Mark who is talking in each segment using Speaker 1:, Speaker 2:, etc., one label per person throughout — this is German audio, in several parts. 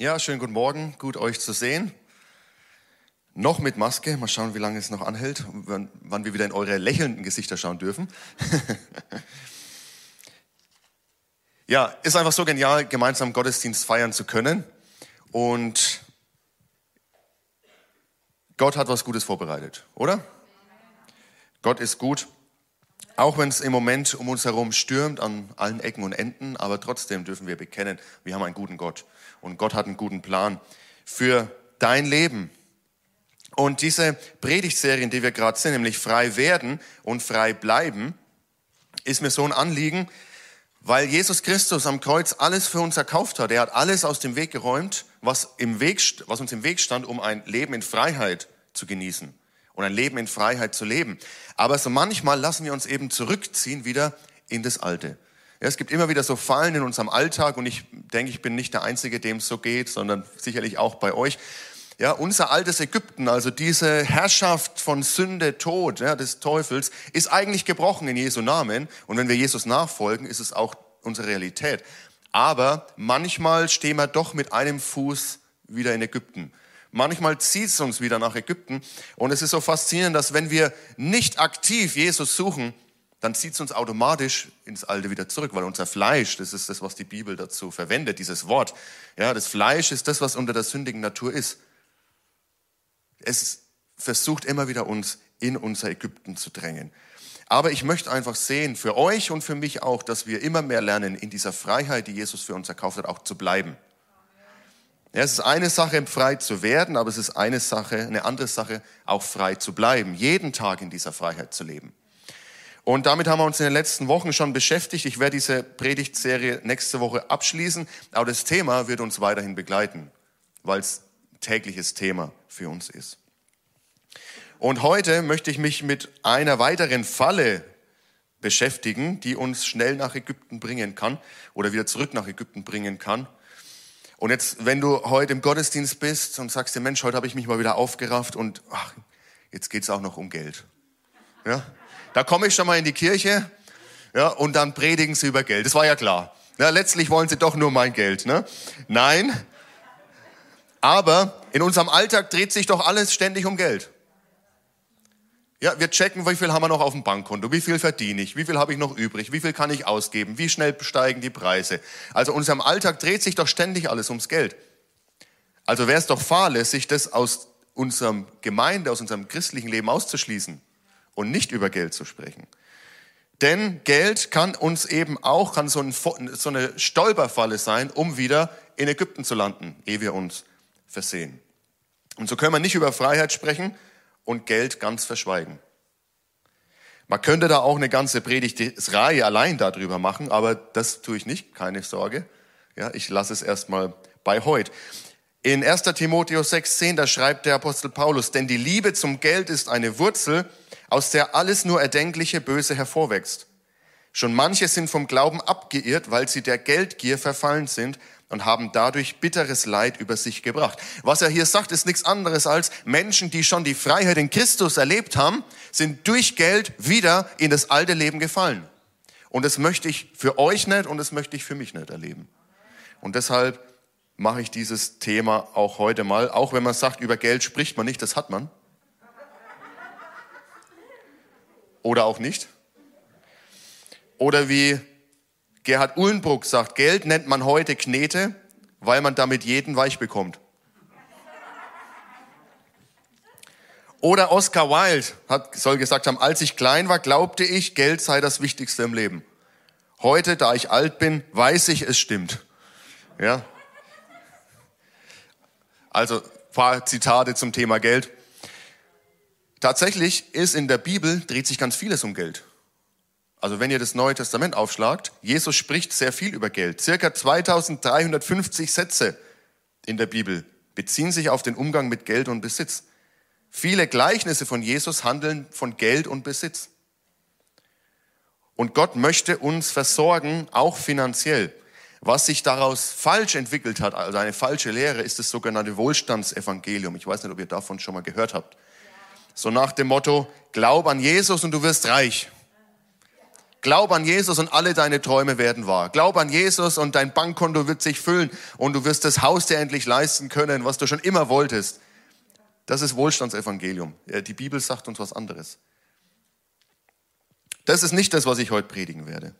Speaker 1: Ja, schönen guten Morgen, gut euch zu sehen. Noch mit Maske, mal schauen, wie lange es noch anhält, wann, wann wir wieder in eure lächelnden Gesichter schauen dürfen. ja, ist einfach so genial, gemeinsam Gottesdienst feiern zu können. Und Gott hat was Gutes vorbereitet, oder? Gott ist gut, auch wenn es im Moment um uns herum stürmt an allen Ecken und Enden, aber trotzdem dürfen wir bekennen, wir haben einen guten Gott und Gott hat einen guten Plan für dein Leben. Und diese Predigtserie, in der wir gerade sind, nämlich frei werden und frei bleiben, ist mir so ein Anliegen, weil Jesus Christus am Kreuz alles für uns erkauft hat. Er hat alles aus dem Weg geräumt, was, im Weg, was uns im Weg stand, um ein Leben in Freiheit zu genießen und ein Leben in Freiheit zu leben. Aber so manchmal lassen wir uns eben zurückziehen wieder in das Alte. Ja, es gibt immer wieder so Fallen in unserem Alltag und ich denke, ich bin nicht der Einzige, dem es so geht, sondern sicherlich auch bei euch. Ja, unser altes Ägypten, also diese Herrschaft von Sünde, Tod, ja, des Teufels, ist eigentlich gebrochen in Jesu Namen. Und wenn wir Jesus nachfolgen, ist es auch unsere Realität. Aber manchmal stehen wir doch mit einem Fuß wieder in Ägypten. Manchmal zieht es uns wieder nach Ägypten. Und es ist so faszinierend, dass wenn wir nicht aktiv Jesus suchen, dann zieht es uns automatisch ins Alte wieder zurück, weil unser Fleisch, das ist das, was die Bibel dazu verwendet, dieses Wort. Ja, das Fleisch ist das, was unter der sündigen Natur ist. Es versucht immer wieder uns in unser Ägypten zu drängen. Aber ich möchte einfach sehen, für euch und für mich auch, dass wir immer mehr lernen, in dieser Freiheit, die Jesus für uns erkauft hat, auch zu bleiben. Ja, es ist eine Sache, frei zu werden, aber es ist eine Sache, eine andere Sache, auch frei zu bleiben, jeden Tag in dieser Freiheit zu leben. Und damit haben wir uns in den letzten Wochen schon beschäftigt. Ich werde diese Predigtserie nächste Woche abschließen, aber das Thema wird uns weiterhin begleiten, weil es tägliches Thema für uns ist. Und heute möchte ich mich mit einer weiteren Falle beschäftigen, die uns schnell nach Ägypten bringen kann oder wieder zurück nach Ägypten bringen kann. Und jetzt, wenn du heute im Gottesdienst bist und sagst dir, Mensch, heute habe ich mich mal wieder aufgerafft und ach, jetzt geht es auch noch um Geld. Ja? Da komme ich schon mal in die Kirche ja, und dann predigen sie über Geld. Das war ja klar. Ja, letztlich wollen sie doch nur mein Geld. Ne? Nein, aber in unserem Alltag dreht sich doch alles ständig um Geld. Ja, wir checken, wie viel haben wir noch auf dem Bankkonto, wie viel verdiene ich, wie viel habe ich noch übrig, wie viel kann ich ausgeben, wie schnell steigen die Preise. Also in unserem Alltag dreht sich doch ständig alles ums Geld. Also wäre es doch fahrlässig, das aus unserem Gemeinde, aus unserem christlichen Leben auszuschließen und nicht über Geld zu sprechen. Denn Geld kann uns eben auch, kann so, ein, so eine Stolperfalle sein, um wieder in Ägypten zu landen, ehe wir uns versehen. Und so können wir nicht über Freiheit sprechen und Geld ganz verschweigen. Man könnte da auch eine ganze Predigtreihe allein darüber machen, aber das tue ich nicht, keine Sorge. Ja, ich lasse es erstmal bei heute. In 1. Timotheus 6,10, da schreibt der Apostel Paulus, denn die Liebe zum Geld ist eine Wurzel, aus der alles nur erdenkliche Böse hervorwächst. Schon manche sind vom Glauben abgeirrt, weil sie der Geldgier verfallen sind und haben dadurch bitteres Leid über sich gebracht. Was er hier sagt, ist nichts anderes als Menschen, die schon die Freiheit in Christus erlebt haben, sind durch Geld wieder in das alte Leben gefallen. Und das möchte ich für euch nicht und das möchte ich für mich nicht erleben. Und deshalb mache ich dieses Thema auch heute mal, auch wenn man sagt, über Geld spricht man nicht, das hat man. Oder auch nicht. Oder wie Gerhard Uhlenbruck sagt, Geld nennt man heute Knete, weil man damit jeden weich bekommt. Oder Oscar Wilde hat, soll gesagt haben, als ich klein war, glaubte ich, Geld sei das Wichtigste im Leben. Heute, da ich alt bin, weiß ich, es stimmt. Ja, also paar Zitate zum Thema Geld. Tatsächlich ist in der Bibel, dreht sich ganz vieles um Geld. Also wenn ihr das Neue Testament aufschlagt, Jesus spricht sehr viel über Geld. Circa 2350 Sätze in der Bibel beziehen sich auf den Umgang mit Geld und Besitz. Viele Gleichnisse von Jesus handeln von Geld und Besitz. Und Gott möchte uns versorgen, auch finanziell. Was sich daraus falsch entwickelt hat, also eine falsche Lehre, ist das sogenannte Wohlstandsevangelium. Ich weiß nicht, ob ihr davon schon mal gehört habt. So nach dem Motto, glaub an Jesus und du wirst reich. Glaub an Jesus und alle deine Träume werden wahr. Glaub an Jesus und dein Bankkonto wird sich füllen und du wirst das Haus dir endlich leisten können, was du schon immer wolltest. Das ist Wohlstandsevangelium. Die Bibel sagt uns was anderes. Das ist nicht das, was ich heute predigen werde.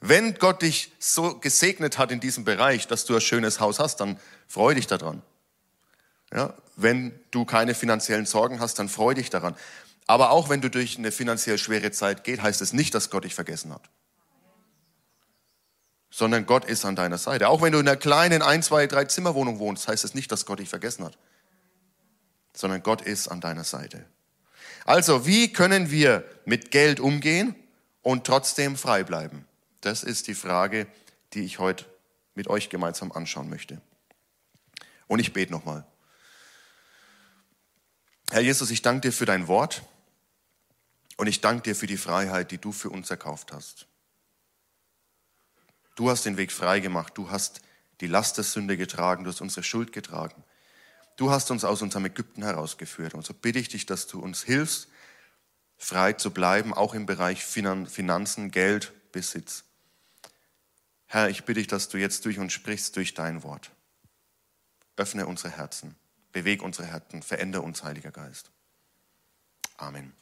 Speaker 1: Wenn Gott dich so gesegnet hat in diesem Bereich, dass du ein schönes Haus hast, dann freu dich daran. Ja, wenn du keine finanziellen Sorgen hast, dann freu dich daran. Aber auch wenn du durch eine finanziell schwere Zeit geht, heißt es nicht, dass Gott dich vergessen hat. Sondern Gott ist an deiner Seite. Auch wenn du in einer kleinen ein, zwei, drei Zimmerwohnung wohnst, heißt es nicht, dass Gott dich vergessen hat. Sondern Gott ist an deiner Seite. Also, wie können wir mit Geld umgehen und trotzdem frei bleiben? Das ist die Frage, die ich heute mit euch gemeinsam anschauen möchte. Und ich bete nochmal. Herr Jesus, ich danke dir für dein Wort. Und ich danke dir für die Freiheit, die du für uns erkauft hast. Du hast den Weg frei gemacht. Du hast die Last der Sünde getragen. Du hast unsere Schuld getragen. Du hast uns aus unserem Ägypten herausgeführt. Und so bitte ich dich, dass du uns hilfst, frei zu bleiben, auch im Bereich Finanzen, Geld, Besitz. Herr, ich bitte dich, dass du jetzt durch uns sprichst, durch dein Wort. Öffne unsere Herzen, beweg unsere Herzen, verändere uns, Heiliger Geist. Amen.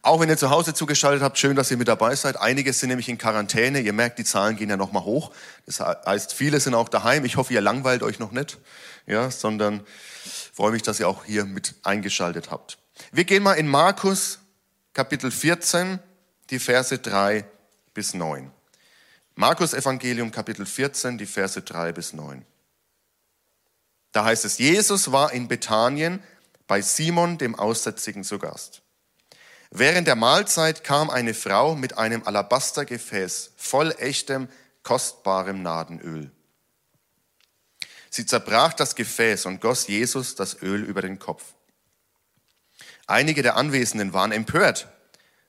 Speaker 1: Auch wenn ihr zu Hause zugeschaltet habt, schön, dass ihr mit dabei seid. Einige sind nämlich in Quarantäne. Ihr merkt, die Zahlen gehen ja nochmal hoch. Das heißt, viele sind auch daheim. Ich hoffe, ihr langweilt euch noch nicht, ja, sondern freue mich, dass ihr auch hier mit eingeschaltet habt. Wir gehen mal in Markus Kapitel 14, die Verse 3 bis 9. Markus Evangelium Kapitel 14, die Verse 3 bis 9. Da heißt es, Jesus war in Bethanien bei Simon dem Aussätzigen zu Gast. Während der Mahlzeit kam eine Frau mit einem Alabastergefäß voll echtem, kostbarem Nadenöl. Sie zerbrach das Gefäß und goss Jesus das Öl über den Kopf. Einige der Anwesenden waren empört.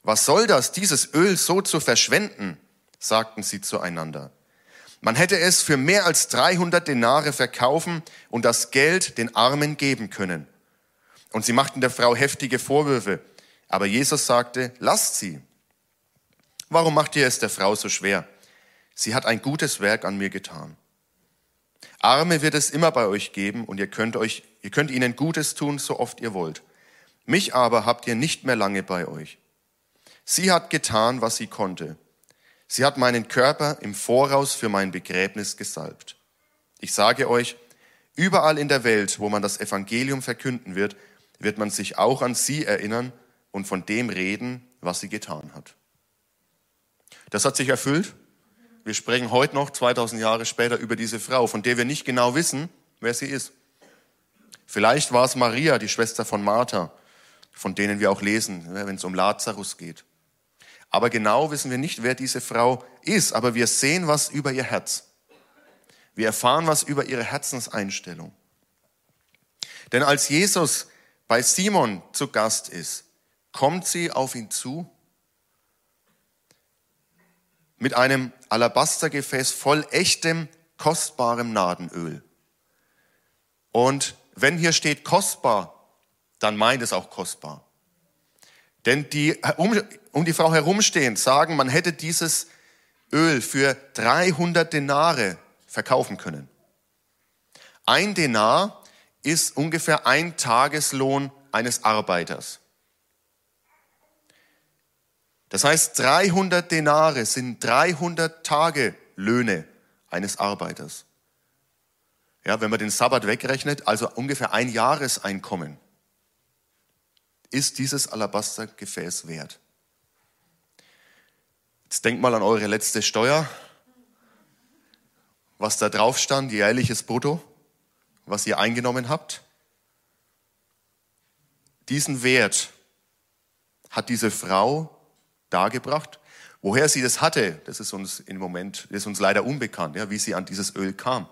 Speaker 1: Was soll das, dieses Öl so zu verschwenden? Sagten sie zueinander. Man hätte es für mehr als 300 Denare verkaufen und das Geld den Armen geben können. Und sie machten der Frau heftige Vorwürfe. Aber Jesus sagte, lasst sie. Warum macht ihr es der Frau so schwer? Sie hat ein gutes Werk an mir getan. Arme wird es immer bei euch geben und ihr könnt euch, ihr könnt ihnen Gutes tun, so oft ihr wollt. Mich aber habt ihr nicht mehr lange bei euch. Sie hat getan, was sie konnte. Sie hat meinen Körper im Voraus für mein Begräbnis gesalbt. Ich sage euch, überall in der Welt, wo man das Evangelium verkünden wird, wird man sich auch an sie erinnern und von dem reden, was sie getan hat. Das hat sich erfüllt. Wir sprechen heute noch, 2000 Jahre später, über diese Frau, von der wir nicht genau wissen, wer sie ist. Vielleicht war es Maria, die Schwester von Martha, von denen wir auch lesen, wenn es um Lazarus geht. Aber genau wissen wir nicht, wer diese Frau ist, aber wir sehen was über ihr Herz. Wir erfahren was über ihre Herzenseinstellung. Denn als Jesus bei Simon zu Gast ist, kommt sie auf ihn zu mit einem Alabastergefäß voll echtem, kostbarem Nadenöl. Und wenn hier steht kostbar, dann meint es auch kostbar. Denn die um, um die Frau herumstehen sagen, man hätte dieses Öl für 300 Denare verkaufen können. Ein Denar ist ungefähr ein Tageslohn eines Arbeiters. Das heißt, 300 Denare sind 300 Tage Löhne eines Arbeiters. Ja, wenn man den Sabbat wegrechnet, also ungefähr ein Jahreseinkommen, ist dieses Alabastergefäß wert. Jetzt denkt mal an eure letzte Steuer, was da drauf stand, jährliches Brutto, was ihr eingenommen habt. Diesen Wert hat diese Frau dargebracht. Woher sie das hatte, das ist uns im Moment, ist uns leider unbekannt, ja, wie sie an dieses Öl kam.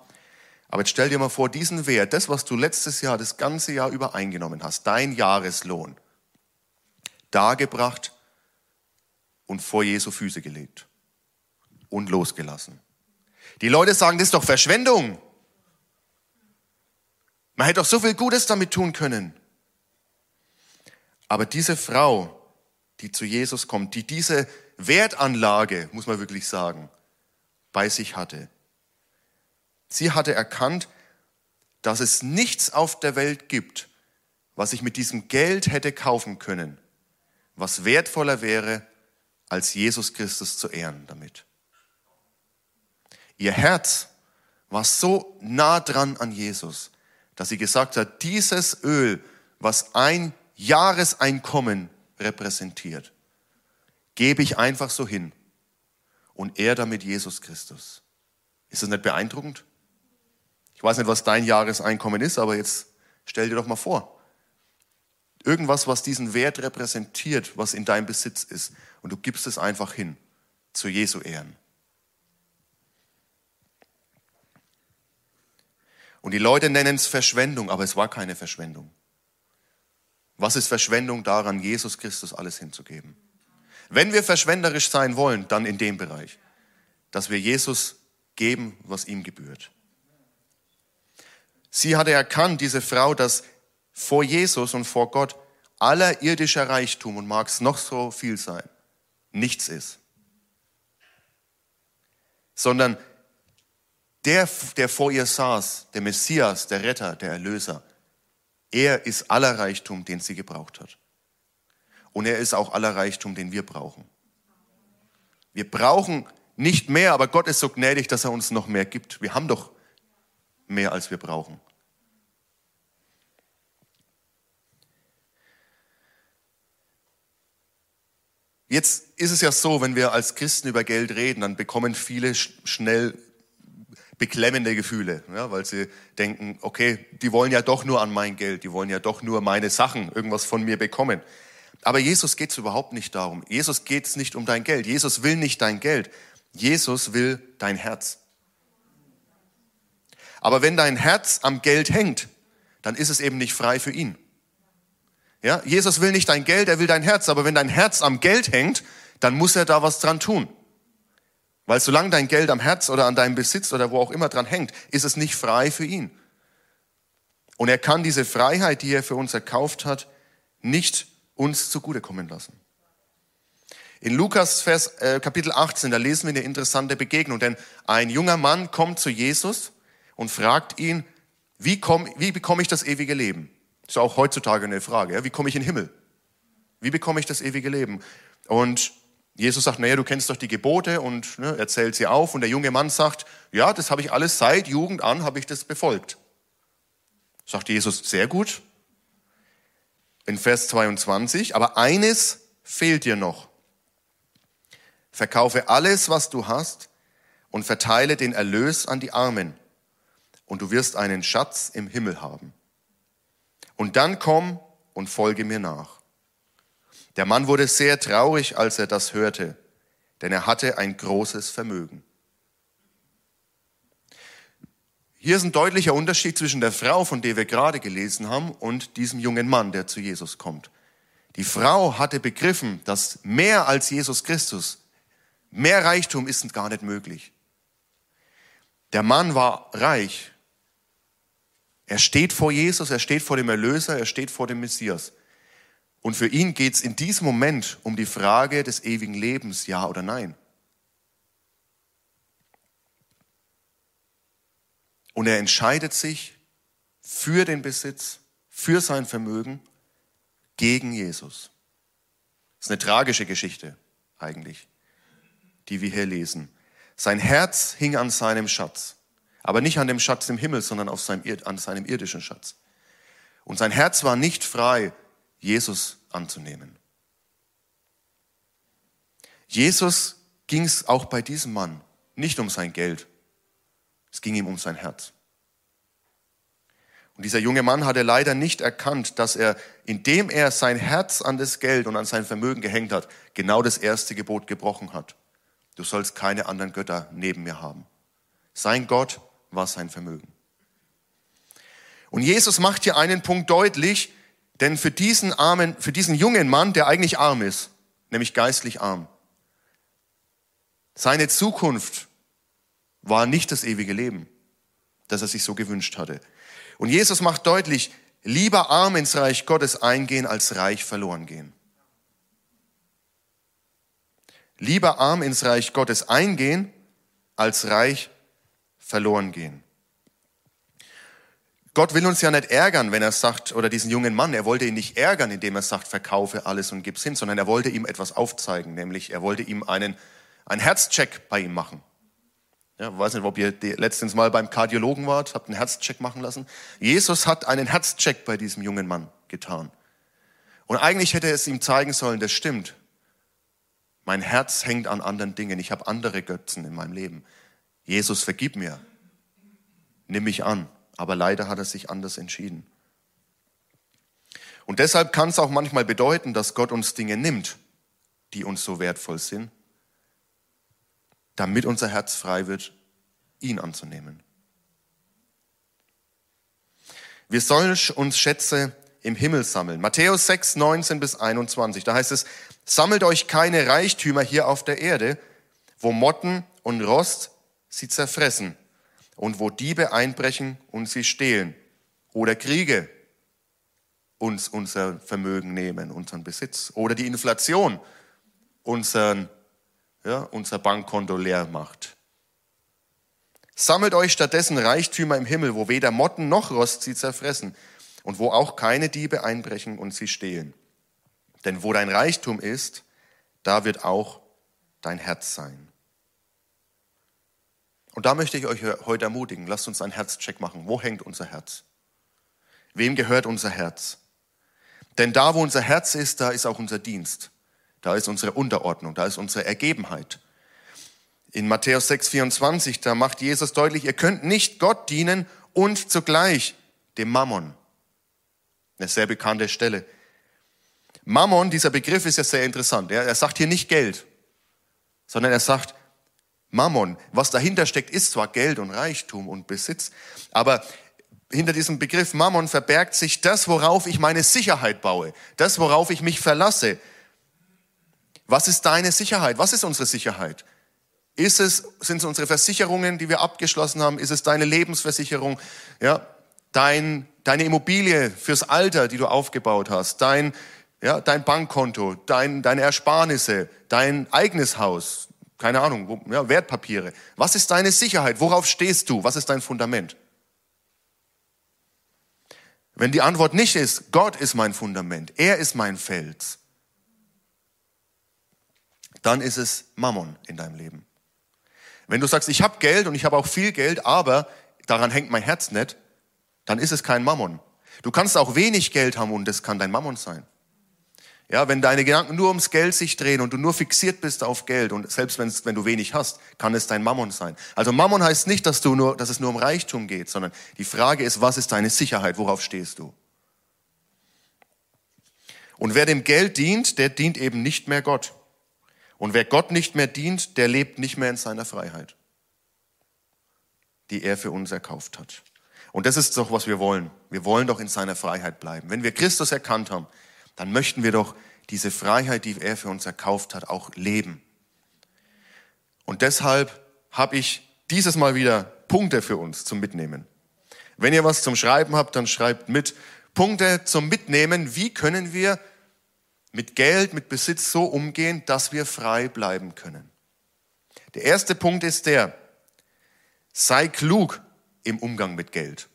Speaker 1: Aber jetzt stell dir mal vor, diesen Wert, das, was du letztes Jahr, das ganze Jahr über eingenommen hast, dein Jahreslohn, dargebracht und vor Jesu Füße gelegt und losgelassen. Die Leute sagen, das ist doch Verschwendung. Man hätte doch so viel Gutes damit tun können. Aber diese Frau die zu Jesus kommt, die diese Wertanlage, muss man wirklich sagen, bei sich hatte. Sie hatte erkannt, dass es nichts auf der Welt gibt, was ich mit diesem Geld hätte kaufen können, was wertvoller wäre, als Jesus Christus zu ehren damit. Ihr Herz war so nah dran an Jesus, dass sie gesagt hat, dieses Öl, was ein Jahreseinkommen repräsentiert, gebe ich einfach so hin und er damit Jesus Christus. Ist das nicht beeindruckend? Ich weiß nicht, was dein Jahreseinkommen ist, aber jetzt stell dir doch mal vor. Irgendwas, was diesen Wert repräsentiert, was in deinem Besitz ist. Und du gibst es einfach hin, zu Jesu Ehren. Und die Leute nennen es Verschwendung, aber es war keine Verschwendung. Was ist Verschwendung daran, Jesus Christus alles hinzugeben? Wenn wir verschwenderisch sein wollen, dann in dem Bereich, dass wir Jesus geben, was ihm gebührt. Sie hatte erkannt, diese Frau, dass vor Jesus und vor Gott aller irdischer Reichtum und mag es noch so viel sein, nichts ist. Sondern der, der vor ihr saß, der Messias, der Retter, der Erlöser, er ist aller Reichtum, den sie gebraucht hat. Und er ist auch aller Reichtum, den wir brauchen. Wir brauchen nicht mehr, aber Gott ist so gnädig, dass er uns noch mehr gibt. Wir haben doch mehr, als wir brauchen. Jetzt ist es ja so, wenn wir als Christen über Geld reden, dann bekommen viele schnell beklemmende Gefühle, ja, weil sie denken, okay, die wollen ja doch nur an mein Geld, die wollen ja doch nur meine Sachen, irgendwas von mir bekommen. Aber Jesus geht es überhaupt nicht darum. Jesus geht es nicht um dein Geld. Jesus will nicht dein Geld. Jesus will dein Herz. Aber wenn dein Herz am Geld hängt, dann ist es eben nicht frei für ihn. Ja, Jesus will nicht dein Geld, er will dein Herz. Aber wenn dein Herz am Geld hängt, dann muss er da was dran tun. Weil solange dein Geld am Herz oder an deinem Besitz oder wo auch immer dran hängt, ist es nicht frei für ihn. Und er kann diese Freiheit, die er für uns erkauft hat, nicht uns zugutekommen lassen. In Lukas Vers, äh, Kapitel 18, da lesen wir eine interessante Begegnung, denn ein junger Mann kommt zu Jesus und fragt ihn, wie, komm, wie bekomme ich das ewige Leben? Ist auch heutzutage eine Frage. Ja? Wie komme ich in den Himmel? Wie bekomme ich das ewige Leben? Und Jesus sagt, naja, du kennst doch die Gebote und ne, erzählt sie auf. Und der junge Mann sagt, ja, das habe ich alles seit Jugend an, habe ich das befolgt. Sagt Jesus, sehr gut. In Vers 22, aber eines fehlt dir noch. Verkaufe alles, was du hast und verteile den Erlös an die Armen und du wirst einen Schatz im Himmel haben. Und dann komm und folge mir nach. Der Mann wurde sehr traurig, als er das hörte, denn er hatte ein großes Vermögen. Hier ist ein deutlicher Unterschied zwischen der Frau, von der wir gerade gelesen haben, und diesem jungen Mann, der zu Jesus kommt. Die Frau hatte begriffen, dass mehr als Jesus Christus, mehr Reichtum ist gar nicht möglich. Der Mann war reich, er steht vor Jesus, er steht vor dem Erlöser, er steht vor dem Messias. Und für ihn geht es in diesem Moment um die Frage des ewigen Lebens, ja oder nein. Und er entscheidet sich für den Besitz, für sein Vermögen gegen Jesus. Das ist eine tragische Geschichte eigentlich, die wir hier lesen. Sein Herz hing an seinem Schatz. Aber nicht an dem Schatz im Himmel, sondern auf seinem, an seinem irdischen Schatz. Und sein Herz war nicht frei, Jesus anzunehmen. Jesus ging es auch bei diesem Mann nicht um sein Geld. Es ging ihm um sein Herz. Und dieser junge Mann hatte leider nicht erkannt, dass er, indem er sein Herz an das Geld und an sein Vermögen gehängt hat, genau das erste Gebot gebrochen hat. Du sollst keine anderen Götter neben mir haben. Sein Gott war sein Vermögen. Und Jesus macht hier einen Punkt deutlich, denn für diesen armen, für diesen jungen Mann, der eigentlich arm ist, nämlich geistlich arm, seine Zukunft war nicht das ewige Leben, das er sich so gewünscht hatte. Und Jesus macht deutlich, lieber arm ins Reich Gottes eingehen, als reich verloren gehen. lieber arm ins Reich Gottes eingehen, als reich verloren gehen. Gott will uns ja nicht ärgern, wenn er sagt, oder diesen jungen Mann, er wollte ihn nicht ärgern, indem er sagt, verkaufe alles und gib's hin, sondern er wollte ihm etwas aufzeigen, nämlich er wollte ihm einen, einen Herzcheck bei ihm machen. Ja, weiß nicht, ob ihr letztens mal beim Kardiologen wart, habt einen Herzcheck machen lassen. Jesus hat einen Herzcheck bei diesem jungen Mann getan. Und eigentlich hätte es ihm zeigen sollen, das stimmt. Mein Herz hängt an anderen Dingen. Ich habe andere Götzen in meinem Leben. Jesus, vergib mir. Nimm mich an. Aber leider hat er sich anders entschieden. Und deshalb kann es auch manchmal bedeuten, dass Gott uns Dinge nimmt, die uns so wertvoll sind, damit unser Herz frei wird, ihn anzunehmen. Wir sollen uns Schätze im Himmel sammeln. Matthäus 6, 19 bis 21. Da heißt es, sammelt euch keine Reichtümer hier auf der Erde, wo Motten und Rost sie zerfressen und wo Diebe einbrechen und sie stehlen oder Kriege uns unser Vermögen nehmen, unseren Besitz oder die Inflation unseren, ja, unser Bankkonto leer macht. Sammelt euch stattdessen Reichtümer im Himmel, wo weder Motten noch Rost sie zerfressen und wo auch keine Diebe einbrechen und sie stehlen. Denn wo dein Reichtum ist, da wird auch dein Herz sein. Und da möchte ich euch heute ermutigen, lasst uns einen Herzcheck machen. Wo hängt unser Herz? Wem gehört unser Herz? Denn da, wo unser Herz ist, da ist auch unser Dienst. Da ist unsere Unterordnung, da ist unsere Ergebenheit. In Matthäus 6, 24, da macht Jesus deutlich, ihr könnt nicht Gott dienen und zugleich dem Mammon. Eine sehr bekannte Stelle. Mammon, dieser Begriff ist ja sehr interessant. Er sagt hier nicht Geld, sondern er sagt Mammon. Was dahinter steckt, ist zwar Geld und Reichtum und Besitz, aber hinter diesem Begriff Mammon verbergt sich das, worauf ich meine Sicherheit baue, das, worauf ich mich verlasse. Was ist deine Sicherheit? Was ist unsere Sicherheit? Ist es, sind es unsere Versicherungen, die wir abgeschlossen haben? Ist es deine Lebensversicherung? Ja, dein deine Immobilie fürs Alter, die du aufgebaut hast, dein, ja, dein Bankkonto, dein, deine Ersparnisse, dein eigenes Haus, keine Ahnung, ja, Wertpapiere. Was ist deine Sicherheit? Worauf stehst du? Was ist dein Fundament? Wenn die Antwort nicht ist, Gott ist mein Fundament, er ist mein Fels, dann ist es Mammon in deinem Leben. Wenn du sagst, ich habe Geld und ich habe auch viel Geld, aber daran hängt mein Herz nicht, dann ist es kein Mammon. Du kannst auch wenig Geld haben und das kann dein Mammon sein. Ja, wenn deine Gedanken nur ums Geld sich drehen und du nur fixiert bist auf Geld und selbst wenn du wenig hast, kann es dein Mammon sein. Also Mammon heißt nicht, dass du nur, dass es nur um Reichtum geht, sondern die Frage ist, was ist deine Sicherheit? Worauf stehst du? Und wer dem Geld dient, der dient eben nicht mehr Gott. Und wer Gott nicht mehr dient, der lebt nicht mehr in seiner Freiheit, die er für uns erkauft hat. Und das ist doch, was wir wollen. Wir wollen doch in seiner Freiheit bleiben. Wenn wir Christus erkannt haben, dann möchten wir doch diese Freiheit, die er für uns erkauft hat, auch leben. Und deshalb habe ich dieses Mal wieder Punkte für uns zum Mitnehmen. Wenn ihr was zum Schreiben habt, dann schreibt mit Punkte zum Mitnehmen. Wie können wir mit Geld, mit Besitz so umgehen, dass wir frei bleiben können? Der erste Punkt ist der, sei klug im Umgang mit Geld.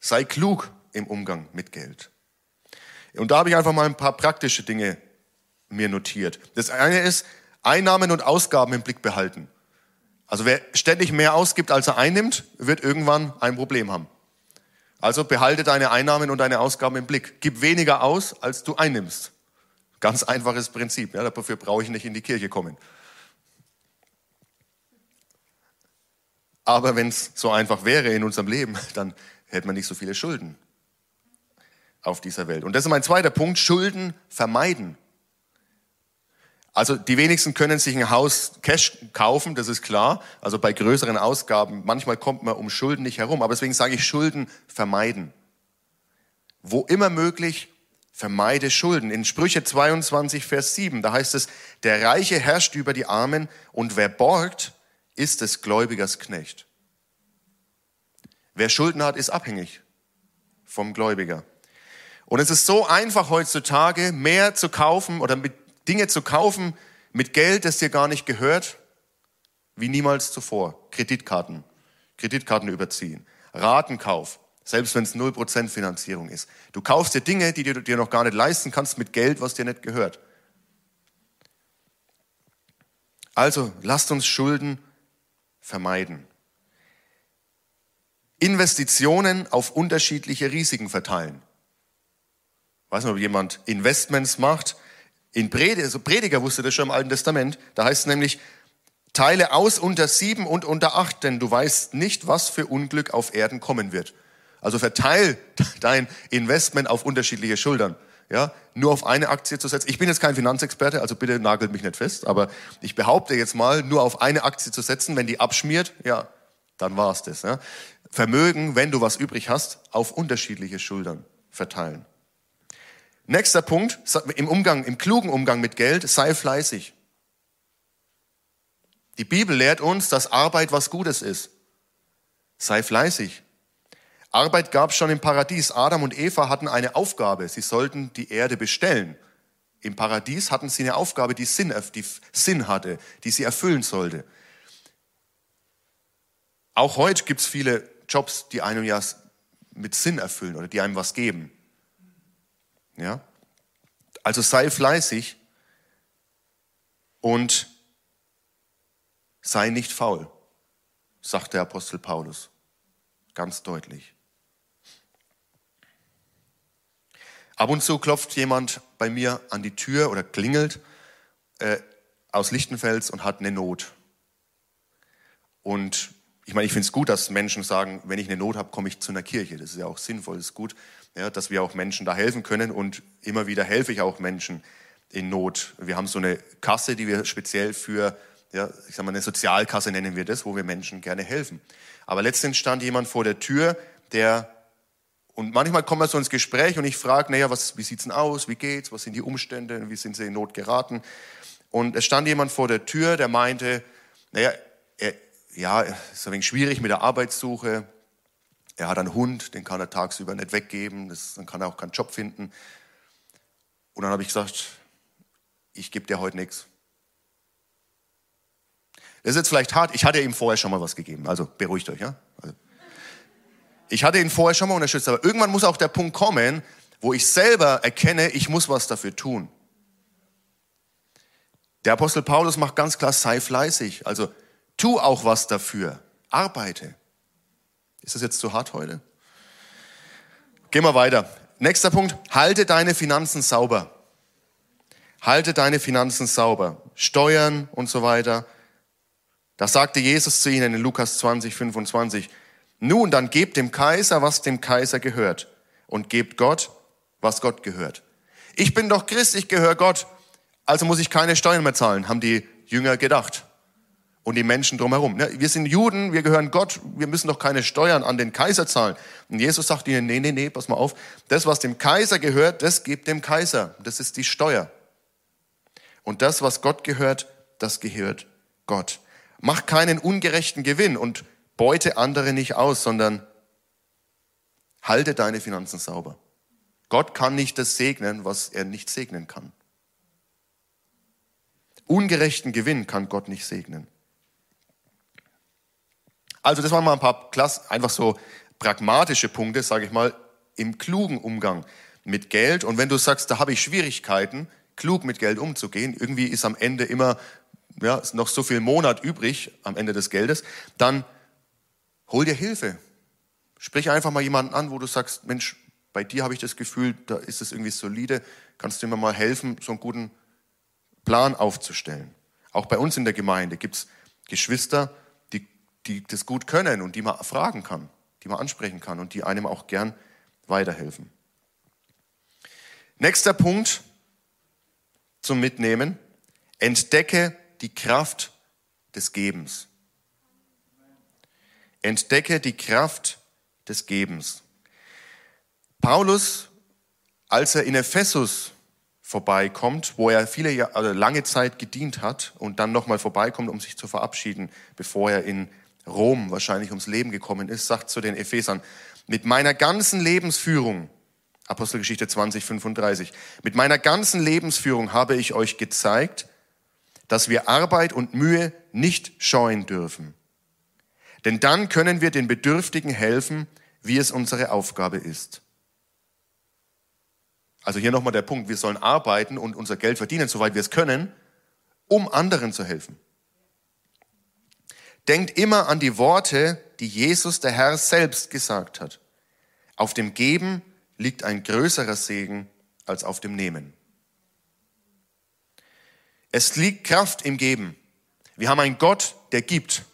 Speaker 1: Sei klug im Umgang mit Geld. Und da habe ich einfach mal ein paar praktische Dinge mir notiert. Das eine ist, Einnahmen und Ausgaben im Blick behalten. Also wer ständig mehr ausgibt, als er einnimmt, wird irgendwann ein Problem haben. Also behalte deine Einnahmen und deine Ausgaben im Blick. Gib weniger aus, als du einnimmst. Ganz einfaches Prinzip. Ja, dafür brauche ich nicht in die Kirche kommen. Aber wenn es so einfach wäre in unserem Leben, dann hätte man nicht so viele Schulden auf dieser Welt. Und das ist mein zweiter Punkt, Schulden vermeiden. Also die wenigsten können sich ein Haus Cash kaufen, das ist klar. Also bei größeren Ausgaben, manchmal kommt man um Schulden nicht herum. Aber deswegen sage ich Schulden vermeiden. Wo immer möglich, vermeide Schulden. In Sprüche 22, Vers 7, da heißt es, der Reiche herrscht über die Armen und wer borgt, ist des Gläubigers Knecht. Wer Schulden hat, ist abhängig vom Gläubiger. Und es ist so einfach heutzutage, mehr zu kaufen oder mit Dinge zu kaufen mit Geld, das dir gar nicht gehört, wie niemals zuvor. Kreditkarten, Kreditkarten überziehen, Ratenkauf, selbst wenn es 0% Finanzierung ist. Du kaufst dir Dinge, die du dir noch gar nicht leisten kannst, mit Geld, was dir nicht gehört. Also lasst uns Schulden vermeiden. Investitionen auf unterschiedliche Risiken verteilen. Weiß nicht, ob jemand Investments macht. In Prediger, also Prediger wusste das schon im Alten Testament. Da heißt es nämlich, teile aus unter sieben und unter acht, denn du weißt nicht, was für Unglück auf Erden kommen wird. Also verteil dein Investment auf unterschiedliche Schultern. Ja, nur auf eine Aktie zu setzen. Ich bin jetzt kein Finanzexperte, also bitte nagelt mich nicht fest, aber ich behaupte jetzt mal, nur auf eine Aktie zu setzen, wenn die abschmiert, ja, dann war's das. Ja. Vermögen, wenn du was übrig hast, auf unterschiedliche Schultern verteilen. Nächster Punkt, im Umgang, im klugen Umgang mit Geld, sei fleißig. Die Bibel lehrt uns, dass Arbeit was Gutes ist. Sei fleißig. Arbeit gab es schon im Paradies. Adam und Eva hatten eine Aufgabe. Sie sollten die Erde bestellen. Im Paradies hatten sie eine Aufgabe, die Sinn, die Sinn hatte, die sie erfüllen sollte. Auch heute gibt es viele Jobs, die einem ja mit Sinn erfüllen oder die einem was geben. Ja? Also sei fleißig und sei nicht faul, sagt der Apostel Paulus ganz deutlich. Ab und zu klopft jemand bei mir an die Tür oder klingelt äh, aus Lichtenfels und hat eine Not. Und ich meine, ich finde es gut, dass Menschen sagen, wenn ich eine Not habe, komme ich zu einer Kirche. Das ist ja auch sinnvoll, das ist gut, ja, dass wir auch Menschen da helfen können und immer wieder helfe ich auch Menschen in Not. Wir haben so eine Kasse, die wir speziell für, ja, ich sag mal, eine Sozialkasse nennen wir das, wo wir Menschen gerne helfen. Aber letztendlich stand jemand vor der Tür, der und manchmal kommen wir so ins Gespräch und ich frage, naja, was, wie sieht's denn aus? Wie geht's? Was sind die Umstände? Wie sind sie in Not geraten? Und es stand jemand vor der Tür, der meinte, naja, er, ja, ist ein wenig schwierig mit der Arbeitssuche. Er hat einen Hund, den kann er tagsüber nicht weggeben, das, dann kann er auch keinen Job finden. Und dann habe ich gesagt, ich gebe dir heute nichts. Das ist jetzt vielleicht hart, ich hatte ihm vorher schon mal was gegeben, also beruhigt euch. Ja? Also, ich hatte ihn vorher schon mal unterstützt, aber irgendwann muss auch der Punkt kommen, wo ich selber erkenne, ich muss was dafür tun. Der Apostel Paulus macht ganz klar, sei fleißig. Also Tu auch was dafür. Arbeite. Ist das jetzt zu hart heute? Gehen wir weiter. Nächster Punkt. Halte deine Finanzen sauber. Halte deine Finanzen sauber. Steuern und so weiter. Das sagte Jesus zu ihnen in Lukas 20, 25. Nun, dann gebt dem Kaiser, was dem Kaiser gehört. Und gebt Gott, was Gott gehört. Ich bin doch Christ, ich gehöre Gott. Also muss ich keine Steuern mehr zahlen, haben die Jünger gedacht und die Menschen drumherum. Wir sind Juden, wir gehören Gott, wir müssen doch keine Steuern an den Kaiser zahlen. Und Jesus sagt ihnen, nee, nee, nee, pass mal auf, das, was dem Kaiser gehört, das gibt dem Kaiser. Das ist die Steuer. Und das, was Gott gehört, das gehört Gott. Mach keinen ungerechten Gewinn und beute andere nicht aus, sondern halte deine Finanzen sauber. Gott kann nicht das segnen, was er nicht segnen kann. Ungerechten Gewinn kann Gott nicht segnen. Also das waren mal ein paar Klass einfach so pragmatische Punkte, sage ich mal, im klugen Umgang mit Geld. Und wenn du sagst, da habe ich Schwierigkeiten, klug mit Geld umzugehen, irgendwie ist am Ende immer ja, noch so viel Monat übrig am Ende des Geldes, dann hol dir Hilfe. Sprich einfach mal jemanden an, wo du sagst, Mensch, bei dir habe ich das Gefühl, da ist es irgendwie solide, kannst du mir mal helfen, so einen guten Plan aufzustellen. Auch bei uns in der Gemeinde gibt es Geschwister, die das gut können und die man fragen kann, die man ansprechen kann und die einem auch gern weiterhelfen. Nächster Punkt zum Mitnehmen. Entdecke die Kraft des Gebens. Entdecke die Kraft des Gebens. Paulus, als er in Ephesus vorbeikommt, wo er viele also lange Zeit gedient hat und dann nochmal vorbeikommt, um sich zu verabschieden, bevor er in Rom wahrscheinlich ums Leben gekommen ist, sagt zu den Ephesern, mit meiner ganzen Lebensführung Apostelgeschichte 20, 35. Mit meiner ganzen Lebensführung habe ich euch gezeigt, dass wir Arbeit und Mühe nicht scheuen dürfen. Denn dann können wir den Bedürftigen helfen, wie es unsere Aufgabe ist. Also hier nochmal der Punkt, wir sollen arbeiten und unser Geld verdienen, soweit wir es können, um anderen zu helfen. Denkt immer an die Worte, die Jesus, der Herr, selbst gesagt hat. Auf dem Geben liegt ein größerer Segen als auf dem Nehmen. Es liegt Kraft im Geben. Wir haben einen Gott, der gibt.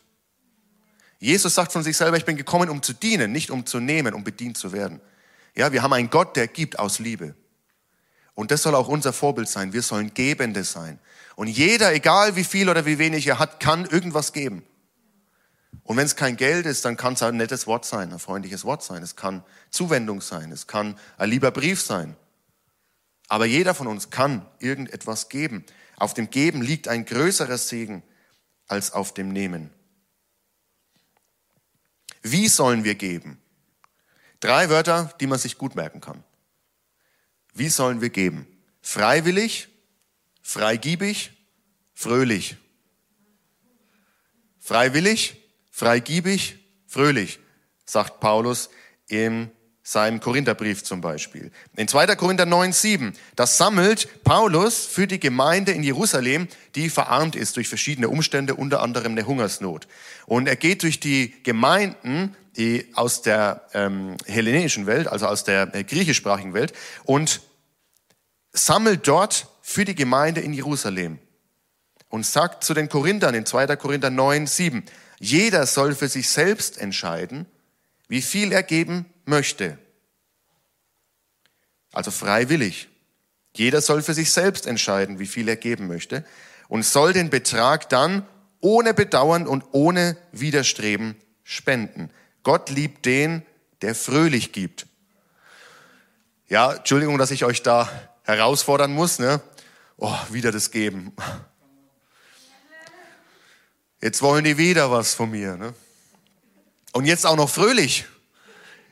Speaker 1: Jesus sagt von sich selber, ich bin gekommen, um zu dienen, nicht um zu nehmen, um bedient zu werden. Ja, wir haben einen Gott, der gibt aus Liebe. Und das soll auch unser Vorbild sein. Wir sollen Gebende sein. Und jeder, egal wie viel oder wie wenig er hat, kann irgendwas geben. Und wenn es kein Geld ist, dann kann es ein nettes Wort sein, ein freundliches Wort sein. Es kann Zuwendung sein. Es kann ein lieber Brief sein. Aber jeder von uns kann irgendetwas geben. Auf dem Geben liegt ein größerer Segen als auf dem Nehmen. Wie sollen wir geben? Drei Wörter, die man sich gut merken kann. Wie sollen wir geben? Freiwillig, freigiebig, fröhlich. Freiwillig, freigiebig, fröhlich, sagt Paulus in seinem Korintherbrief zum Beispiel. In 2. Korinther 9, 7, das sammelt Paulus für die Gemeinde in Jerusalem, die verarmt ist durch verschiedene Umstände, unter anderem eine Hungersnot. Und er geht durch die Gemeinden die aus der ähm, hellenischen Welt, also aus der äh, griechischsprachigen Welt, und sammelt dort für die Gemeinde in Jerusalem und sagt zu den Korinthern in 2. Korinther 9, 7, jeder soll für sich selbst entscheiden, wie viel er geben möchte. Also freiwillig. Jeder soll für sich selbst entscheiden, wie viel er geben möchte und soll den Betrag dann ohne Bedauern und ohne Widerstreben spenden. Gott liebt den, der fröhlich gibt. Ja, Entschuldigung, dass ich euch da herausfordern muss. Ne? Oh, wieder das Geben. Jetzt wollen die wieder was von mir. Ne? Und jetzt auch noch fröhlich.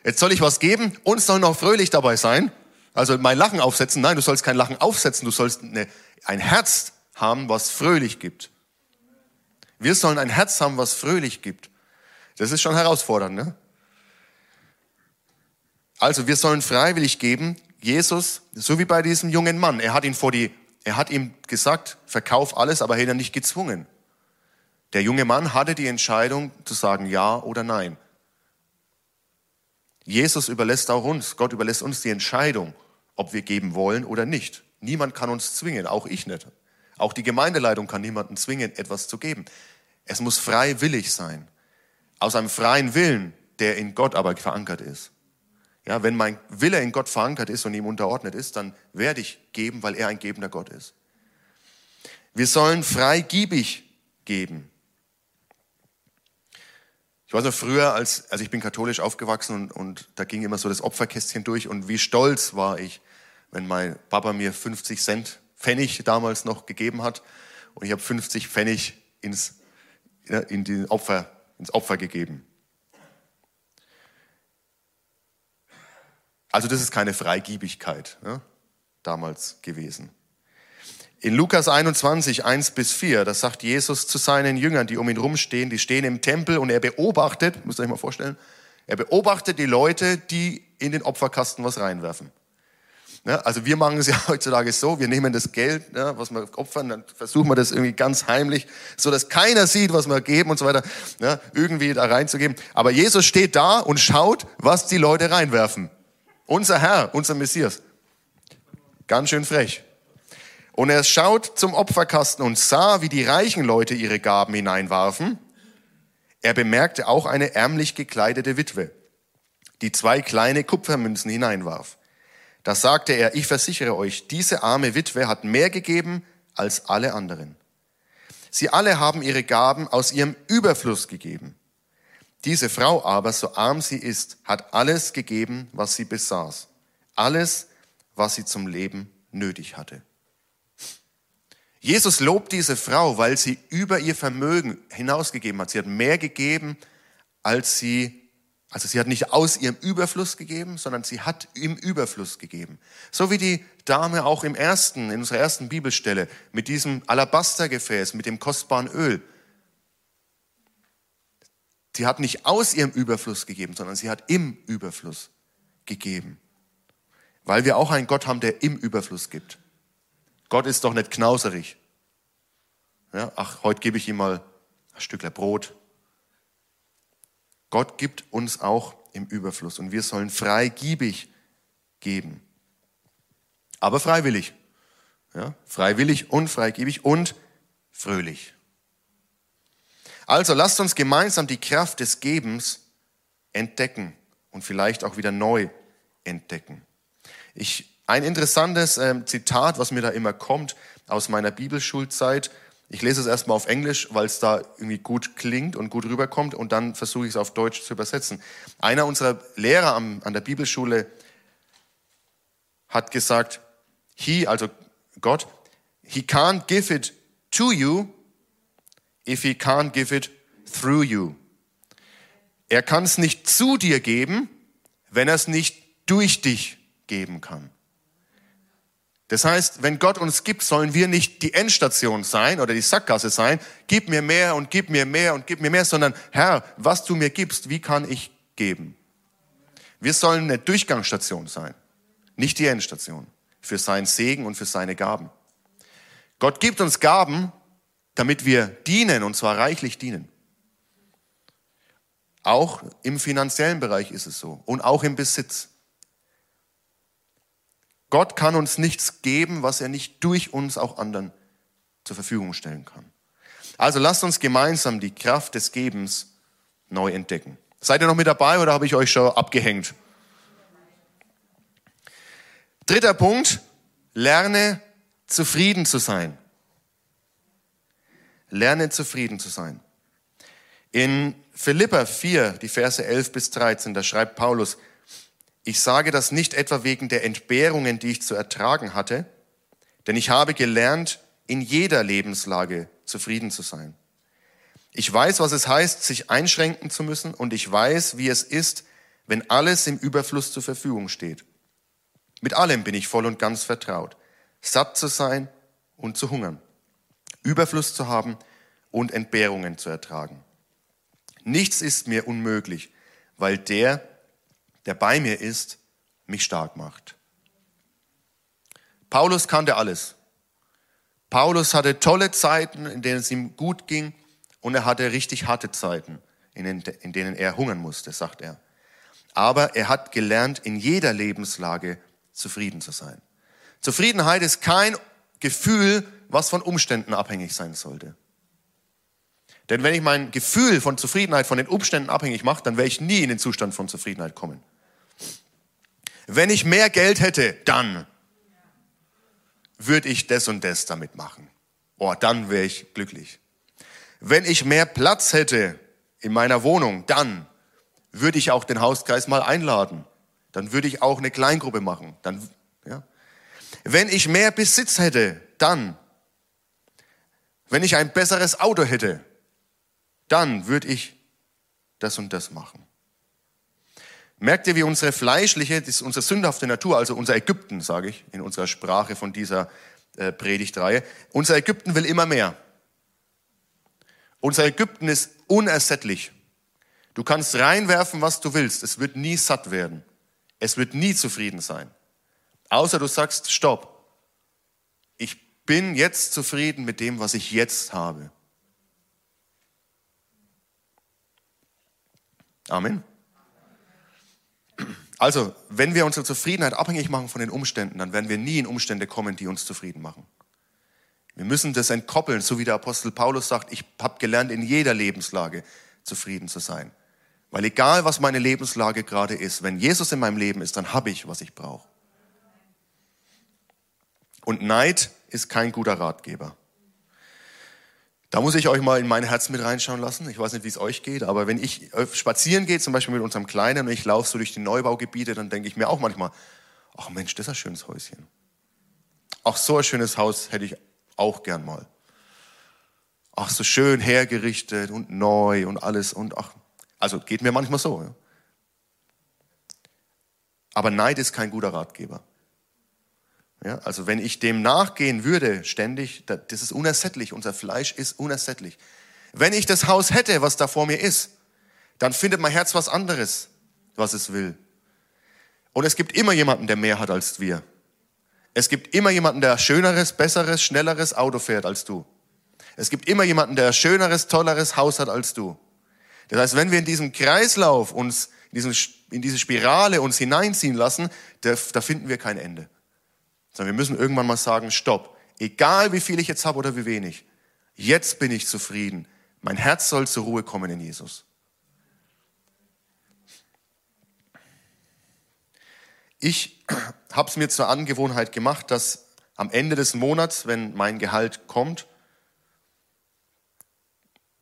Speaker 1: Jetzt soll ich was geben und soll noch fröhlich dabei sein. Also mein Lachen aufsetzen. Nein, du sollst kein Lachen aufsetzen. Du sollst eine, ein Herz haben, was fröhlich gibt. Wir sollen ein Herz haben, was fröhlich gibt. Das ist schon herausfordernd. Ne? Also wir sollen freiwillig geben. Jesus, so wie bei diesem jungen Mann, er hat ihn vor die, er hat ihm gesagt, verkauf alles, aber er hat ihn nicht gezwungen. Der junge Mann hatte die Entscheidung zu sagen ja oder nein. Jesus überlässt auch uns, Gott überlässt uns die Entscheidung, ob wir geben wollen oder nicht. Niemand kann uns zwingen, auch ich nicht. Auch die Gemeindeleitung kann niemanden zwingen, etwas zu geben. Es muss freiwillig sein. Aus einem freien Willen, der in Gott aber verankert ist. Ja, wenn mein Wille in Gott verankert ist und ihm unterordnet ist, dann werde ich geben, weil er ein gebender Gott ist. Wir sollen freigiebig geben. Ich weiß noch früher, als, also ich bin katholisch aufgewachsen und, und da ging immer so das Opferkästchen durch und wie stolz war ich, wenn mein Papa mir 50 Cent Pfennig damals noch gegeben hat und ich habe 50 Pfennig ins, in den Opfer ins Opfer gegeben. Also das ist keine Freigiebigkeit ne, damals gewesen. In Lukas 21, 1 bis 4, das sagt Jesus zu seinen Jüngern, die um ihn rumstehen, die stehen im Tempel und er beobachtet, müsst ihr euch mal vorstellen, er beobachtet die Leute, die in den Opferkasten was reinwerfen. Ne? Also wir machen es ja heutzutage so, wir nehmen das Geld, ne, was wir opfern, dann versuchen wir das irgendwie ganz heimlich, so dass keiner sieht, was wir geben und so weiter, ne, irgendwie da reinzugeben. Aber Jesus steht da und schaut, was die Leute reinwerfen. Unser Herr, unser Messias. Ganz schön frech. Und er schaut zum Opferkasten und sah, wie die reichen Leute ihre Gaben hineinwarfen. Er bemerkte auch eine ärmlich gekleidete Witwe, die zwei kleine Kupfermünzen hineinwarf. Da sagte er, ich versichere euch, diese arme Witwe hat mehr gegeben als alle anderen. Sie alle haben ihre Gaben aus ihrem Überfluss gegeben. Diese Frau aber, so arm sie ist, hat alles gegeben, was sie besaß. Alles, was sie zum Leben nötig hatte. Jesus lobt diese Frau, weil sie über ihr Vermögen hinausgegeben hat. Sie hat mehr gegeben, als sie Also sie hat nicht aus ihrem Überfluss gegeben, sondern sie hat im Überfluss gegeben. So wie die Dame auch im ersten, in unserer ersten Bibelstelle mit diesem Alabastergefäß, mit dem kostbaren Öl. Sie hat nicht aus ihrem Überfluss gegeben, sondern sie hat im Überfluss gegeben. Weil wir auch einen Gott haben, der im Überfluss gibt. Gott ist doch nicht knauserig. Ja, ach, heute gebe ich ihm mal ein Stückler Brot. Gott gibt uns auch im Überfluss und wir sollen freigiebig geben. Aber freiwillig. Ja, freiwillig und freigebig und fröhlich. Also lasst uns gemeinsam die Kraft des Gebens entdecken und vielleicht auch wieder neu entdecken. Ich, ein interessantes äh, Zitat, was mir da immer kommt aus meiner Bibelschulzeit, ich lese es erstmal auf Englisch, weil es da irgendwie gut klingt und gut rüberkommt und dann versuche ich es auf Deutsch zu übersetzen. Einer unserer Lehrer an der Bibelschule hat gesagt, he, also Gott, he can't give it to you if he can't give it through you. Er kann es nicht zu dir geben, wenn er es nicht durch dich geben kann. Das heißt, wenn Gott uns gibt, sollen wir nicht die Endstation sein oder die Sackgasse sein, gib mir mehr und gib mir mehr und gib mir mehr, sondern Herr, was du mir gibst, wie kann ich geben? Wir sollen eine Durchgangsstation sein, nicht die Endstation, für seinen Segen und für seine Gaben. Gott gibt uns Gaben, damit wir dienen und zwar reichlich dienen. Auch im finanziellen Bereich ist es so und auch im Besitz. Gott kann uns nichts geben, was er nicht durch uns auch anderen zur Verfügung stellen kann. Also lasst uns gemeinsam die Kraft des Gebens neu entdecken. Seid ihr noch mit dabei oder habe ich euch schon abgehängt? Dritter Punkt, lerne zufrieden zu sein. Lerne zufrieden zu sein. In Philippa 4, die Verse 11 bis 13, da schreibt Paulus, ich sage das nicht etwa wegen der Entbehrungen, die ich zu ertragen hatte, denn ich habe gelernt, in jeder Lebenslage zufrieden zu sein. Ich weiß, was es heißt, sich einschränken zu müssen und ich weiß, wie es ist, wenn alles im Überfluss zur Verfügung steht. Mit allem bin ich voll und ganz vertraut. Satt zu sein und zu hungern. Überfluss zu haben und Entbehrungen zu ertragen. Nichts ist mir unmöglich, weil der, der bei mir ist, mich stark macht. Paulus kannte alles. Paulus hatte tolle Zeiten, in denen es ihm gut ging, und er hatte richtig harte Zeiten, in denen er hungern musste, sagt er. Aber er hat gelernt, in jeder Lebenslage zufrieden zu sein. Zufriedenheit ist kein Gefühl, was von Umständen abhängig sein sollte. Denn wenn ich mein Gefühl von Zufriedenheit von den Umständen abhängig mache, dann werde ich nie in den Zustand von Zufriedenheit kommen. Wenn ich mehr Geld hätte, dann würde ich das und das damit machen. Oh, dann wäre ich glücklich. Wenn ich mehr Platz hätte in meiner Wohnung, dann würde ich auch den Hauskreis mal einladen. Dann würde ich auch eine Kleingruppe machen. Dann, ja. Wenn ich mehr Besitz hätte, dann. Wenn ich ein besseres Auto hätte, dann würde ich das und das machen. Merkt ihr, wie unsere fleischliche, unsere sündhafte Natur, also unser Ägypten, sage ich in unserer Sprache von dieser äh, Predigtreihe, unser Ägypten will immer mehr. Unser Ägypten ist unersättlich. Du kannst reinwerfen, was du willst. Es wird nie satt werden. Es wird nie zufrieden sein. Außer du sagst, stopp. Ich bin jetzt zufrieden mit dem, was ich jetzt habe. Amen. Also, wenn wir unsere Zufriedenheit abhängig machen von den Umständen, dann werden wir nie in Umstände kommen, die uns zufrieden machen. Wir müssen das entkoppeln, so wie der Apostel Paulus sagt, ich habe gelernt, in jeder Lebenslage zufrieden zu sein. Weil egal, was meine Lebenslage gerade ist, wenn Jesus in meinem Leben ist, dann habe ich, was ich brauche. Und Neid ist kein guter Ratgeber. Da muss ich euch mal in mein Herz mit reinschauen lassen. Ich weiß nicht, wie es euch geht, aber wenn ich äh, spazieren gehe, zum Beispiel mit unserem Kleinen, und ich laufe so durch die Neubaugebiete, dann denke ich mir auch manchmal, ach Mensch, das ist ein schönes Häuschen. Ach, so ein schönes Haus hätte ich auch gern mal. Ach, so schön hergerichtet und neu und alles und ach, also geht mir manchmal so. Ja. Aber Neid ist kein guter Ratgeber. Ja, also wenn ich dem nachgehen würde ständig, das ist unersättlich. Unser Fleisch ist unersättlich. Wenn ich das Haus hätte, was da vor mir ist, dann findet mein Herz was anderes, was es will. Und es gibt immer jemanden, der mehr hat als wir. Es gibt immer jemanden, der schöneres, besseres, schnelleres Auto fährt als du. Es gibt immer jemanden, der schöneres, tolleres Haus hat als du. Das heißt, wenn wir in diesem Kreislauf uns, in, diesem, in diese Spirale uns hineinziehen lassen, da, da finden wir kein Ende. Sondern wir müssen irgendwann mal sagen, stopp. Egal wie viel ich jetzt habe oder wie wenig. Jetzt bin ich zufrieden. Mein Herz soll zur Ruhe kommen in Jesus. Ich habe es mir zur Angewohnheit gemacht, dass am Ende des Monats, wenn mein Gehalt kommt,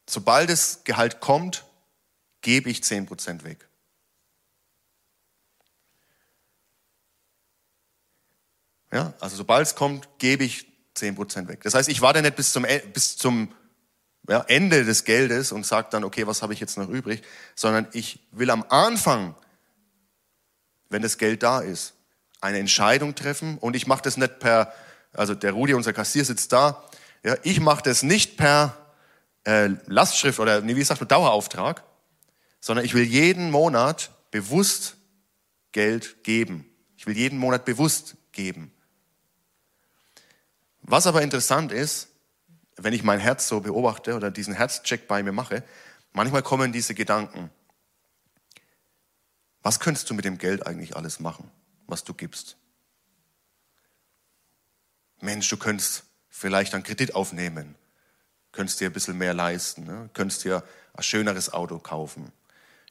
Speaker 1: sobald das Gehalt kommt, gebe ich 10% weg. Ja, also sobald es kommt, gebe ich 10% weg. Das heißt, ich warte nicht bis zum, e, bis zum ja, Ende des Geldes und sage dann, okay, was habe ich jetzt noch übrig, sondern ich will am Anfang, wenn das Geld da ist, eine Entscheidung treffen und ich mache das nicht per, also der Rudi, unser Kassier, sitzt da, ja, ich mache das nicht per äh, Lastschrift oder wie sagt man, Dauerauftrag, sondern ich will jeden Monat bewusst Geld geben. Ich will jeden Monat bewusst geben. Was aber interessant ist, wenn ich mein Herz so beobachte oder diesen Herzcheck bei mir mache, manchmal kommen diese Gedanken. Was könntest du mit dem Geld eigentlich alles machen, was du gibst? Mensch, du könntest vielleicht einen Kredit aufnehmen, könntest dir ein bisschen mehr leisten, ne? könntest dir ein schöneres Auto kaufen,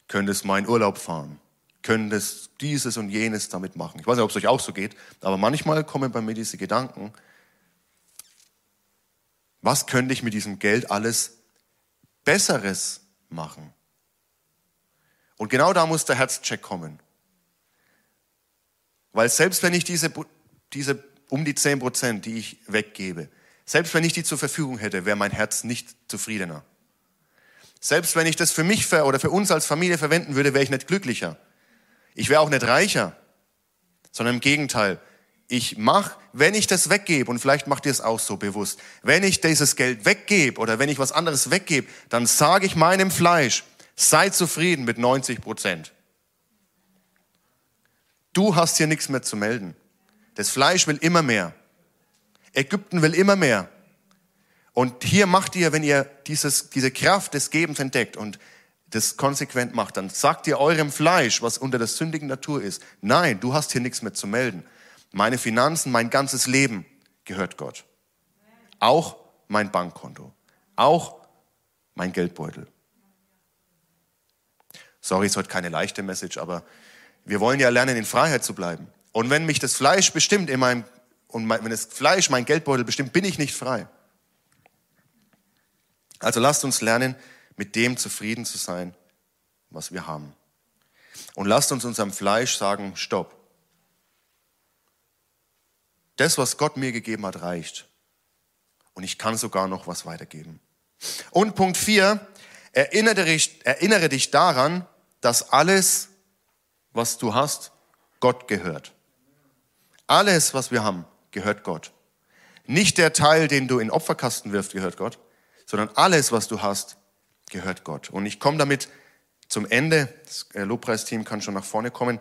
Speaker 1: könntest mal in Urlaub fahren, könntest dieses und jenes damit machen. Ich weiß nicht, ob es euch auch so geht, aber manchmal kommen bei mir diese Gedanken, was könnte ich mit diesem Geld alles Besseres machen? Und genau da muss der Herzcheck kommen. Weil selbst wenn ich diese, diese um die 10 Prozent, die ich weggebe, selbst wenn ich die zur Verfügung hätte, wäre mein Herz nicht zufriedener. Selbst wenn ich das für mich oder für uns als Familie verwenden würde, wäre ich nicht glücklicher. Ich wäre auch nicht reicher, sondern im Gegenteil, ich mache, wenn ich das weggebe, und vielleicht macht ihr es auch so bewusst, wenn ich dieses Geld weggebe oder wenn ich was anderes weggebe, dann sage ich meinem Fleisch, sei zufrieden mit 90 Prozent. Du hast hier nichts mehr zu melden. Das Fleisch will immer mehr. Ägypten will immer mehr. Und hier macht ihr, wenn ihr dieses, diese Kraft des Gebens entdeckt und das konsequent macht, dann sagt ihr eurem Fleisch, was unter der sündigen Natur ist, nein, du hast hier nichts mehr zu melden. Meine Finanzen, mein ganzes Leben gehört Gott. Auch mein Bankkonto. Auch mein Geldbeutel. Sorry, ist heute keine leichte Message, aber wir wollen ja lernen, in Freiheit zu bleiben. Und wenn mich das Fleisch bestimmt in meinem, und wenn das Fleisch mein Geldbeutel bestimmt, bin ich nicht frei. Also lasst uns lernen, mit dem zufrieden zu sein, was wir haben. Und lasst uns unserem Fleisch sagen, stopp. Das, was Gott mir gegeben hat, reicht. Und ich kann sogar noch was weitergeben. Und Punkt 4, erinnere dich, erinnere dich daran, dass alles, was du hast, Gott gehört. Alles, was wir haben, gehört Gott. Nicht der Teil, den du in Opferkasten wirfst, gehört Gott, sondern alles, was du hast, gehört Gott. Und ich komme damit zum Ende. Das äh, Lobpreisteam kann schon nach vorne kommen.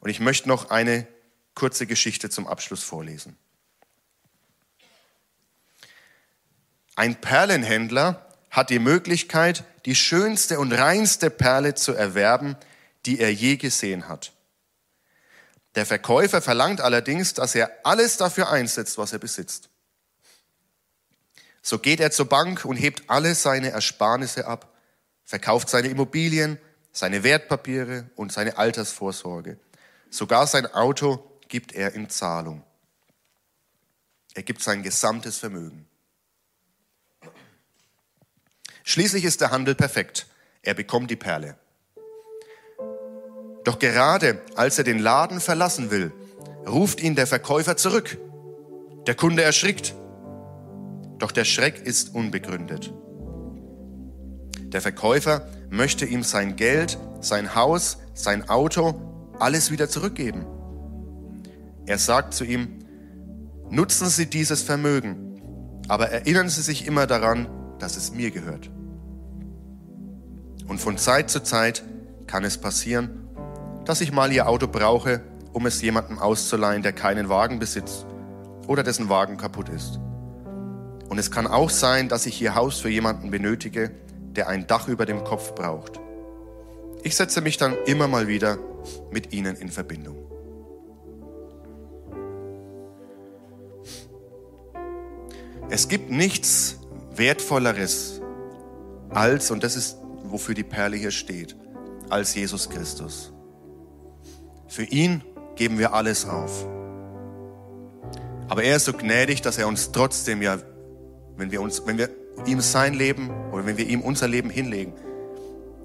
Speaker 1: Und ich möchte noch eine kurze Geschichte zum Abschluss vorlesen. Ein Perlenhändler hat die Möglichkeit, die schönste und reinste Perle zu erwerben, die er je gesehen hat. Der Verkäufer verlangt allerdings, dass er alles dafür einsetzt, was er besitzt. So geht er zur Bank und hebt alle seine Ersparnisse ab, verkauft seine Immobilien, seine Wertpapiere und seine Altersvorsorge, sogar sein Auto gibt er in Zahlung. Er gibt sein gesamtes Vermögen. Schließlich ist der Handel perfekt. Er bekommt die Perle. Doch gerade als er den Laden verlassen will, ruft ihn der Verkäufer zurück. Der Kunde erschrickt. Doch der Schreck ist unbegründet. Der Verkäufer möchte ihm sein Geld, sein Haus, sein Auto alles wieder zurückgeben. Er sagt zu ihm, nutzen Sie dieses Vermögen, aber erinnern Sie sich immer daran, dass es mir gehört. Und von Zeit zu Zeit kann es passieren, dass ich mal Ihr Auto brauche, um es jemandem auszuleihen, der keinen Wagen besitzt oder dessen Wagen kaputt ist. Und es kann auch sein, dass ich Ihr Haus für jemanden benötige, der ein Dach über dem Kopf braucht. Ich setze mich dann immer mal wieder mit Ihnen in Verbindung. Es gibt nichts Wertvolleres als, und das ist, wofür die Perle hier steht, als Jesus Christus. Für ihn geben wir alles auf. Aber er ist so gnädig, dass er uns trotzdem ja, wenn wir uns, wenn wir ihm sein Leben oder wenn wir ihm unser Leben hinlegen,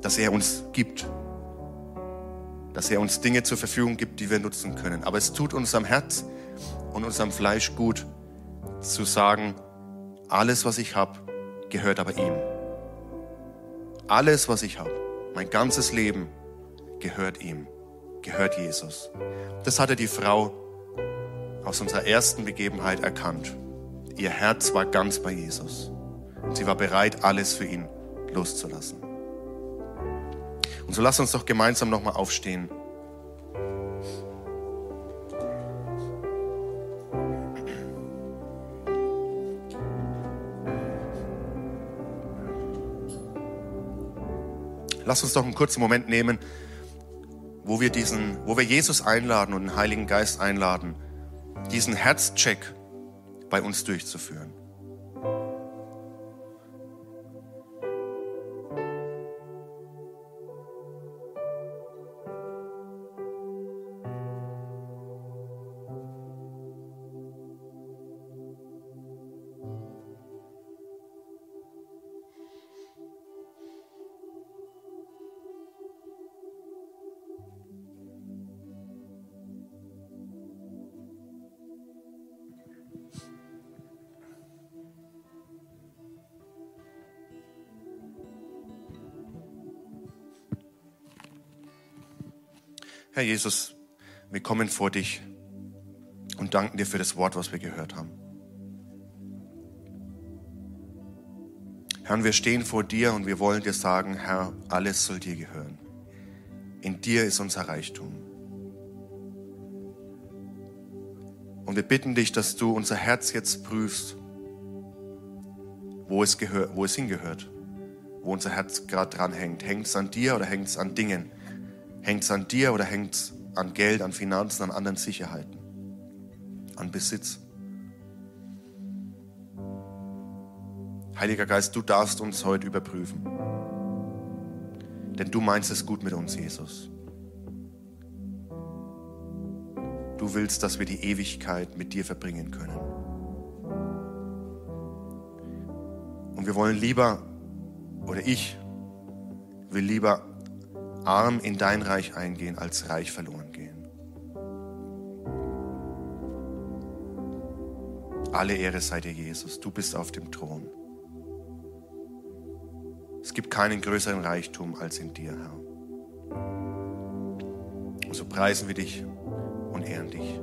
Speaker 1: dass er uns gibt. Dass er uns Dinge zur Verfügung gibt, die wir nutzen können. Aber es tut unserem Herz und unserem Fleisch gut, zu sagen, alles, was ich habe, gehört aber ihm. Alles, was ich habe, mein ganzes Leben, gehört ihm, gehört Jesus. Das hatte die Frau aus unserer ersten Begebenheit erkannt. Ihr Herz war ganz bei Jesus. Und sie war bereit, alles für ihn loszulassen. Und so lass uns doch gemeinsam nochmal aufstehen. Lass uns doch einen kurzen Moment nehmen, wo wir diesen, wo wir Jesus einladen und den Heiligen Geist einladen, diesen Herzcheck bei uns durchzuführen. Jesus, wir kommen vor dich und danken dir für das Wort, was wir gehört haben. Herr, wir stehen vor dir und wir wollen dir sagen, Herr, alles soll dir gehören. In dir ist unser Reichtum. Und wir bitten dich, dass du unser Herz jetzt prüfst, wo es, gehör, wo es hingehört, wo unser Herz gerade dran hängt. Hängt es an dir oder hängt es an Dingen, Hängt es an dir oder hängt es an Geld, an Finanzen, an anderen Sicherheiten, an Besitz? Heiliger Geist, du darfst uns heute überprüfen. Denn du meinst es gut mit uns, Jesus. Du willst, dass wir die Ewigkeit mit dir verbringen können. Und wir wollen lieber, oder ich will lieber arm in dein Reich eingehen, als reich verloren gehen. Alle Ehre sei dir, Jesus. Du bist auf dem Thron. Es gibt keinen größeren Reichtum als in dir, Herr. Und so preisen wir dich und ehren dich.